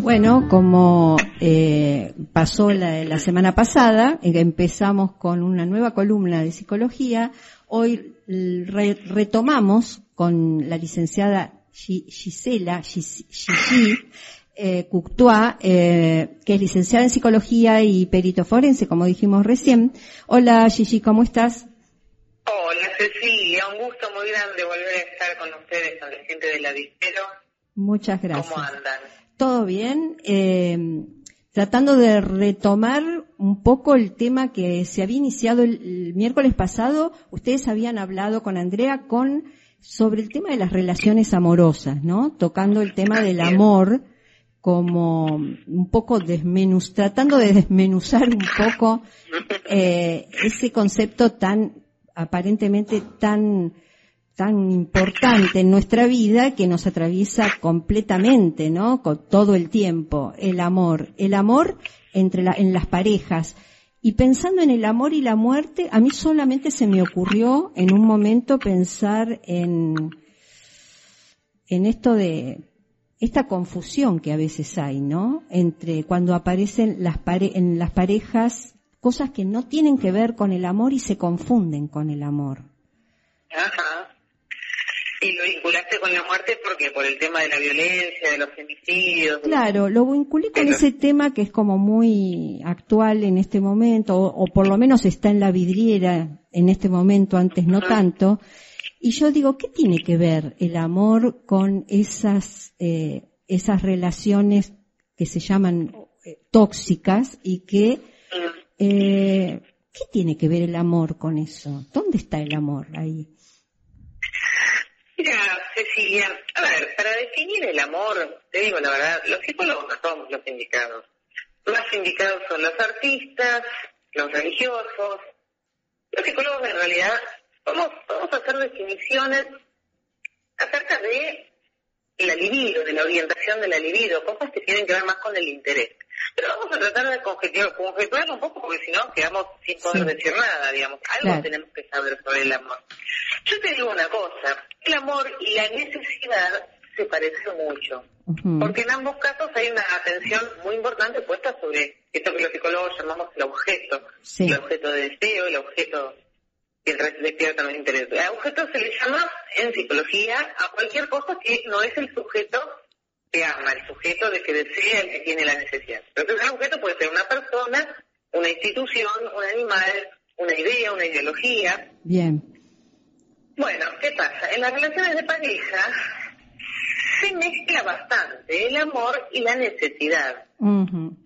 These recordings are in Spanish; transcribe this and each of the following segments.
Bueno, como eh, pasó la, la, semana pasada, eh, empezamos con una nueva columna de psicología, hoy re, retomamos con la licenciada Gisela Gigi eh, Couctois, eh, que es licenciada en psicología y perito forense, como dijimos recién. Hola Gigi, ¿cómo estás? Hola Cecilia, un gusto muy grande volver a estar con ustedes, con la gente del Avistero. Muchas gracias. ¿Cómo andan? Todo bien. Eh, tratando de retomar un poco el tema que se había iniciado el, el, miércoles pasado, ustedes habían hablado con Andrea con sobre el tema de las relaciones amorosas, ¿no? Tocando el tema del amor como un poco desmenuz, tratando de desmenuzar un poco eh, ese concepto tan aparentemente tan tan importante en nuestra vida que nos atraviesa completamente, ¿no? Con todo el tiempo, el amor, el amor entre la, en las parejas. Y pensando en el amor y la muerte, a mí solamente se me ocurrió en un momento pensar en en esto de esta confusión que a veces hay, ¿no? Entre cuando aparecen las pare en las parejas cosas que no tienen que ver con el amor y se confunden con el amor. Ajá. Y lo vinculaste con la muerte porque por el tema de la violencia, de los femicidios. Claro, lo vinculé con ese tema que es como muy actual en este momento, o, o, por lo menos está en la vidriera en este momento, antes no tanto. Y yo digo, ¿qué tiene que ver el amor con esas, eh, esas relaciones que se llaman eh, tóxicas y que, eh, ¿qué tiene que ver el amor con eso? ¿Dónde está el amor ahí? A ver, para definir el amor, te digo la verdad, los psicólogos no somos los indicados. Más indicados son los artistas, los religiosos. Los psicólogos en realidad vamos a hacer definiciones acerca de la libido, de la orientación de la libido, cosas que tienen que ver más con el interés. Pero vamos a tratar de conjeturar, un poco porque si no quedamos sin poder sí. decir nada, digamos. Algo claro. tenemos que saber sobre el amor. Yo te digo una cosa, el amor y la necesidad se parecen mucho. Uh -huh. Porque en ambos casos hay una atención muy importante puesta sobre esto que los psicólogos llamamos el objeto. Sí. El objeto de deseo, el objeto que despierta también interés. A objeto se le llama en psicología a cualquier cosa que no es el sujeto que ama, el sujeto de que desea, el que tiene la necesidad. Entonces el objeto puede ser una persona, una institución, un animal, una idea, una ideología. Bien. Bueno, ¿qué pasa? En las relaciones de pareja se mezcla bastante el amor y la necesidad. Uh -huh.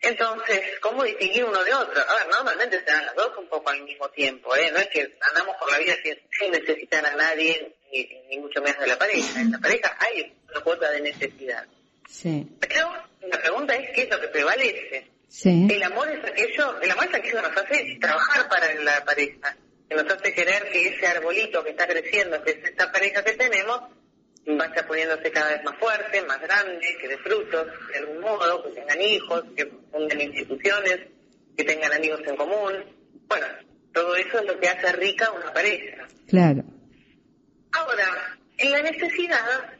Entonces, ¿cómo distinguir uno de otro? A ver, normalmente se dan las dos un poco al mismo tiempo, ¿eh? No es que andamos por la vida sin, sin necesitar a nadie, ni, ni, mucho menos de la pareja. En la pareja hay una cuota de necesidad. Sí. Pero la pregunta es, ¿qué es lo que prevalece? Sí. El amor es aquello, el amor es aquello que nos hace trabajar para la pareja, que nos hace querer que ese arbolito que está creciendo, que es esta pareja que tenemos, vaya poniéndose cada vez más fuerte, más grande, que dé frutos de algún modo, que tengan hijos, que fundan instituciones, que tengan amigos en común. Bueno, todo eso es lo que hace rica una pareja. Claro. Ahora, en la necesidad,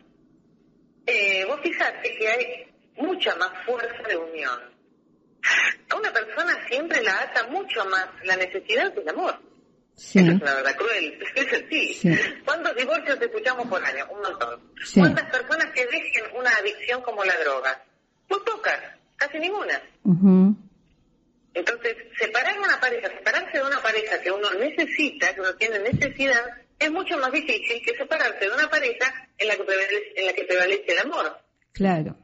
eh, vos fijate que hay mucha más fuerza de unión. A una persona siempre la ata mucho más la necesidad que el amor. Sí. Esa es la verdad cruel, es así. Sí. ¿Cuántos divorcios escuchamos por año? Un montón. Sí. ¿Cuántas personas que dejen una adicción como la droga? Muy pocas, casi ninguna. Uh -huh. Entonces, separar una pareja, separarse de una pareja que uno necesita, que uno tiene necesidad, es mucho más difícil que separarse de una pareja en la que prevalece, en la que prevalece el amor. Claro.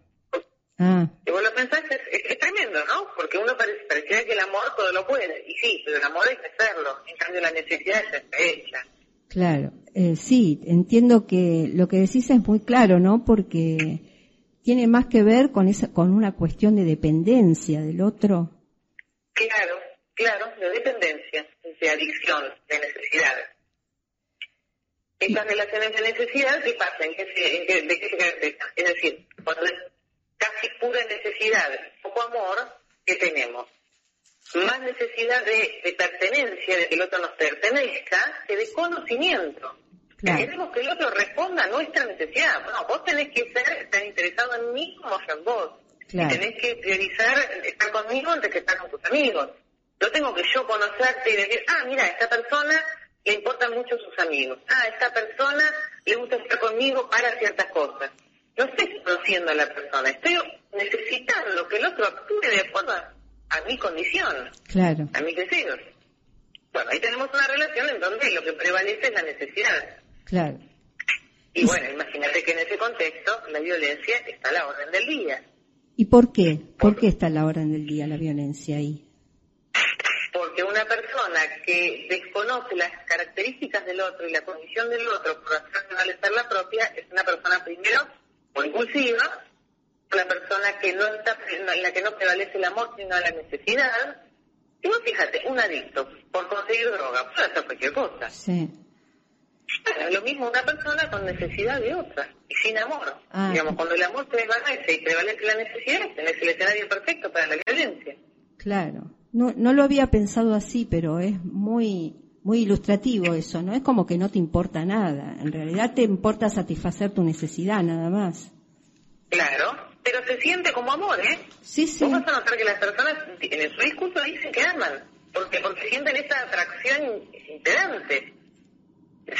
Ah. Y vos lo pensás, es, es, es, tremendo, ¿no? Porque uno parece, pareciera que el amor todo lo puede. Y sí, pero el amor hay que hacerlo. En cambio, la necesidad está hecha. Claro. Eh, sí, entiendo que lo que decís es muy claro, ¿no? Porque tiene más que ver con esa, con una cuestión de dependencia del otro. Claro, claro, de dependencia, de adicción, de necesidad. Estas relaciones de necesidad, ¿qué pasa? ¿En qué se, en qué, ¿De qué se caracterizan? Es decir, cuando es casi pura necesidad, poco amor, que tenemos? Más necesidad de, de, pertenencia, de que el otro nos pertenezca, que de conocimiento. Queremos que el otro responda a nuestra necesidad. Bueno, vos tenés que ser, estar interesado en mí como yo en vos. Y tenés que priorizar estar conmigo antes que estar con tus amigos. No tengo que yo conocerte y decir, ah, mira, esta persona le importan mucho sus amigos. Ah, esta persona le gusta estar conmigo para ciertas cosas. No estoy conociendo a la persona, estoy necesitando que el otro actúe de acuerdo a mi condición, claro. a mis deseos. Bueno, ahí tenemos una relación en donde lo que prevalece es la necesidad. Claro. Y bueno, imagínate que en ese contexto la violencia está a la orden del día. ¿Y por qué? ¿Por qué está a la orden del día la violencia ahí? Porque una persona que desconoce las características del otro y la condición del otro por hacer prevalecer la propia es una persona primero o impulsiva, una persona que no está en la que no prevalece el amor sino la necesidad. Y vos fíjate, un adicto por conseguir droga puede hacer cualquier cosa. Sí. lo mismo una persona con necesidad de otra y sin amor. Ah. Digamos, cuando el amor prevalece y prevalece la necesidad, tenés el escenario perfecto para la violencia. Claro. No, no lo había pensado así, pero es muy muy ilustrativo eso, ¿no? Es como que no te importa nada. En realidad te importa satisfacer tu necesidad, nada más. Claro, pero se siente como amor, ¿eh? Sí, sí. Vos vas a notar que las personas en su discurso dicen que aman, porque porque sienten esa atracción integrante.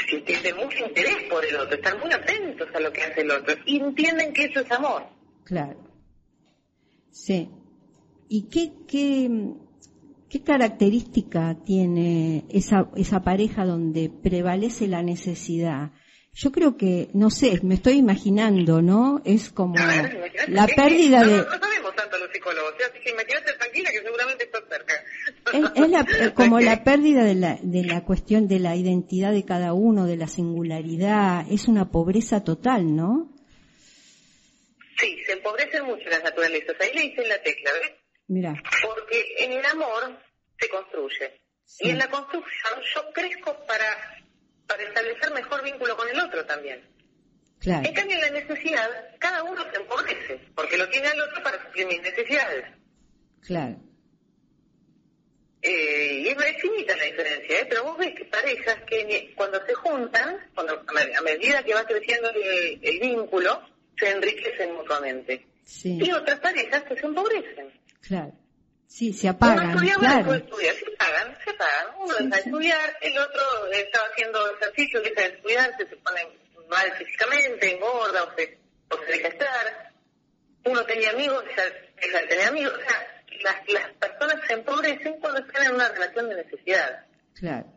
Sienten mucho interés por el otro, están muy atentos a lo que hace el otro y entienden que eso es amor. Claro. Sí. ¿Y qué, qué, qué característica tiene esa, esa pareja donde prevalece la necesidad? Yo creo que, no sé, me estoy imaginando, ¿no? Es como la pérdida de... No, sabemos tanto los psicólogos, así que imagínate tranquila que seguramente está cerca. Es, la, como la pérdida de la, de la cuestión de la identidad de cada uno, de la singularidad, es una pobreza total, ¿no? Sí, se empobrecen mucho las naturalezas, ahí le dicen la tecla, ¿ves? Mira. Porque en el amor se construye. Y en la construcción yo crezco para para establecer mejor vínculo con el otro también. Claro. En cambio, en la necesidad, cada uno se empobrece, porque lo tiene al otro para suplir mis necesidades. Claro. Eh, y es infinita la diferencia, ¿eh? pero vos ves que parejas que cuando se juntan, cuando, a medida que va creciendo el, vínculo, se enriquecen mutuamente. Sí. Y otras parejas que se empobrecen. Claro. Sí, se apagan. Uno claro. estudia, se pagan, se pagan. Uno está a estudiar, el otro está haciendo ejercicio, deja de estudiarse, se pone mal físicamente, engorda o se, o se deja estar. Uno tenía amigos, deja, de tener amigos. O sea, las, las personas se empobrecen cuando están en una relación de necesidad. Claro.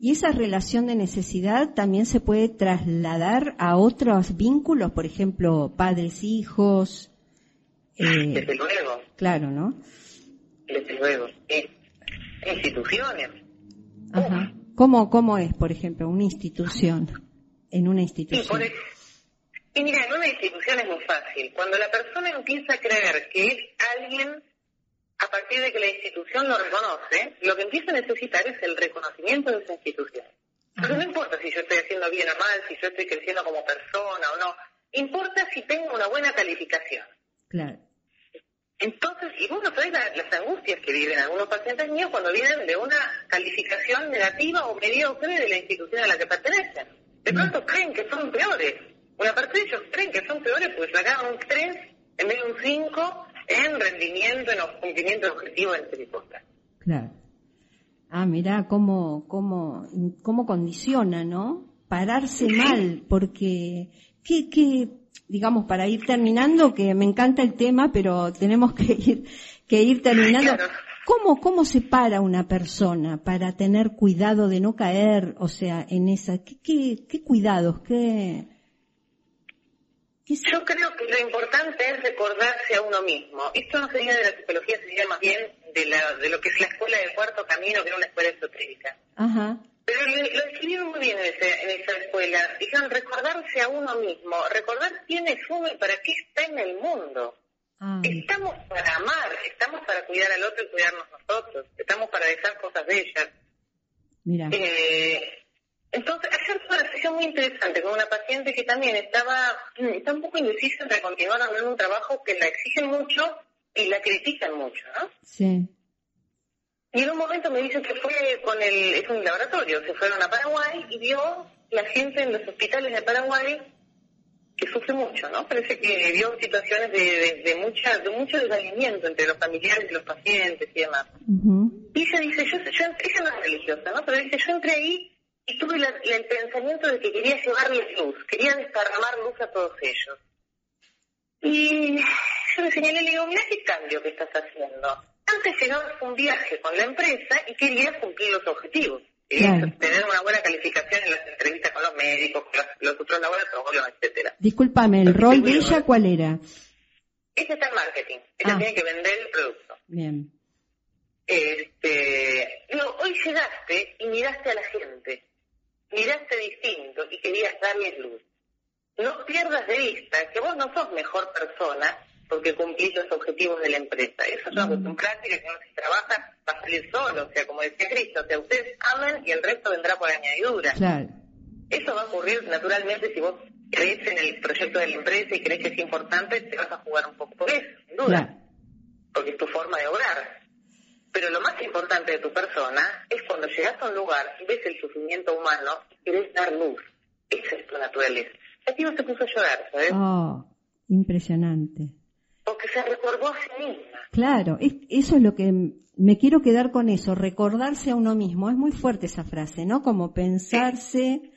Y esa relación de necesidad también se puede trasladar a otros vínculos, por ejemplo, padres, hijos, eh, Desde luego. Claro, ¿no? Desde luego. instituciones. Ajá. ¿Cómo, ¿Cómo es, por ejemplo, una institución? En una institución. y mira, en una institución es muy fácil. Cuando la persona empieza a creer que es alguien a partir de que la institución lo reconoce, lo que empieza a necesitar es el reconocimiento de esa institución. Pero no importa si yo estoy haciendo bien o mal, si yo estoy creciendo como persona o no. Importa si tengo una buena calificación. Claro. Entonces, y vos no sabés las angustias que viven algunos pacientes míos cuando vienen de una calificación negativa o mediocre de la institución a la que pertenecen. De pronto mm. creen que son peores. Una parte de ellos creen que son peores porque sacaron un 3 en vez de un 5 en rendimiento, en cumplimiento de objetivos, en cosas. Claro. Ah, mira cómo, cómo, cómo condiciona, ¿no? Pararse mal, porque ¿qué, qué, digamos, para ir terminando, que me encanta el tema, pero tenemos que ir, que ir terminando. ¿Cómo, ¿Cómo se para una persona para tener cuidado de no caer, o sea, en esa, qué, qué, qué cuidados, qué, Yo creo que lo importante es recordarse a uno mismo. Esto no sería de la psicología, sería más bien de, la, de lo que es la escuela del cuarto camino, que era una escuela esotérica. Ajá. Pero lo, escribieron muy bien en, esa escuela. Dijeron recordarse a uno mismo, recordar quién es uno y para qué está en el mundo. Estamos para amar, estamos para cuidar al otro y cuidarnos nosotros, estamos para dejar cosas bellas. Mira. Eh, entonces, ayer fue una sesión muy interesante con una paciente que también estaba, mm, está un poco indecisa entre continuar haciendo un trabajo que la exigen mucho y la critican mucho, ¿no? Sí. Y en un momento me dice que fue con el, es un laboratorio, se fueron a Paraguay y vio la gente en los hospitales de Paraguay que sufre mucho, ¿no? Parece que vio situaciones de, de, mucha, de mucho desalineamiento entre los familiares y los pacientes y demás. Y ella dice, yo, yo, ella no es religiosa, ¿no? Pero dice, yo entré ahí y tuve el pensamiento de que quería llevarles luz, quería desparramar luz a todos ellos. Y yo le señalé, le digo, mira qué cambio que estás haciendo. Antes llegabas un viaje con la empresa y querías cumplir los objetivos. Tener una buena calificación en las entrevistas con los médicos, con los, otros laboratorios, etcétera. Discúlpame, ¿el rol de ella cuál era? Ella está en marketing. Ella ah. tiene que vender el producto. Bien. Este, digo, hoy llegaste y miraste a la gente. Miraste distinto y querías darles luz. No pierdas de vista que vos no sos mejor persona porque cumplís los objetivos de la empresa. Eso es una cuestión práctica que no se trabaja va a salir solo, o sea, como decía Cristo, o sea, ustedes amen y el resto vendrá por añadidura. Claro. Eso va a ocurrir naturalmente si vos crees en el proyecto de la empresa y crees que es importante, te vas a jugar un poco por eso, sin duda. Porque es tu forma de obrar. Pero lo más importante de tu persona es cuando llegas a un lugar y ves el sufrimiento humano y querés dar luz. Esa es tu naturaleza. Aquí no se puso a llorar, ¿sabes? Oh, impresionante porque se recordó a sí misma. Claro, eso es lo que me quiero quedar con eso, recordarse a uno mismo. Es muy fuerte esa frase, ¿no? Como pensarse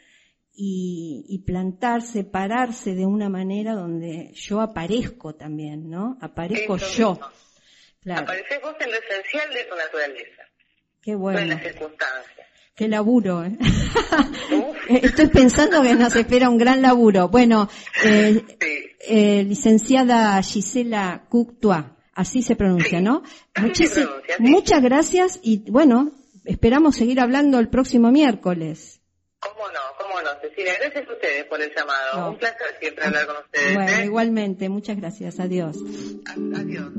y, plantarse, pararse de una manera donde yo aparezco también, ¿no? Aparezco yo. Claro. Apareces vos en lo esencial de tu naturaleza. Qué bueno. en las circunstancias. Qué laburo, ¿eh? Estoy pensando que nos espera un gran laburo. Bueno, eh, eh, licenciada Gisela Cuctua, así se pronuncia, ¿no? Muchas gracias y bueno, esperamos seguir hablando el próximo miércoles. ¿Cómo no? ¿Cómo no? Cecilia, gracias a ustedes por el llamado. Un placer siempre hablar con ustedes. Bueno, igualmente, muchas gracias. Adiós. Adiós.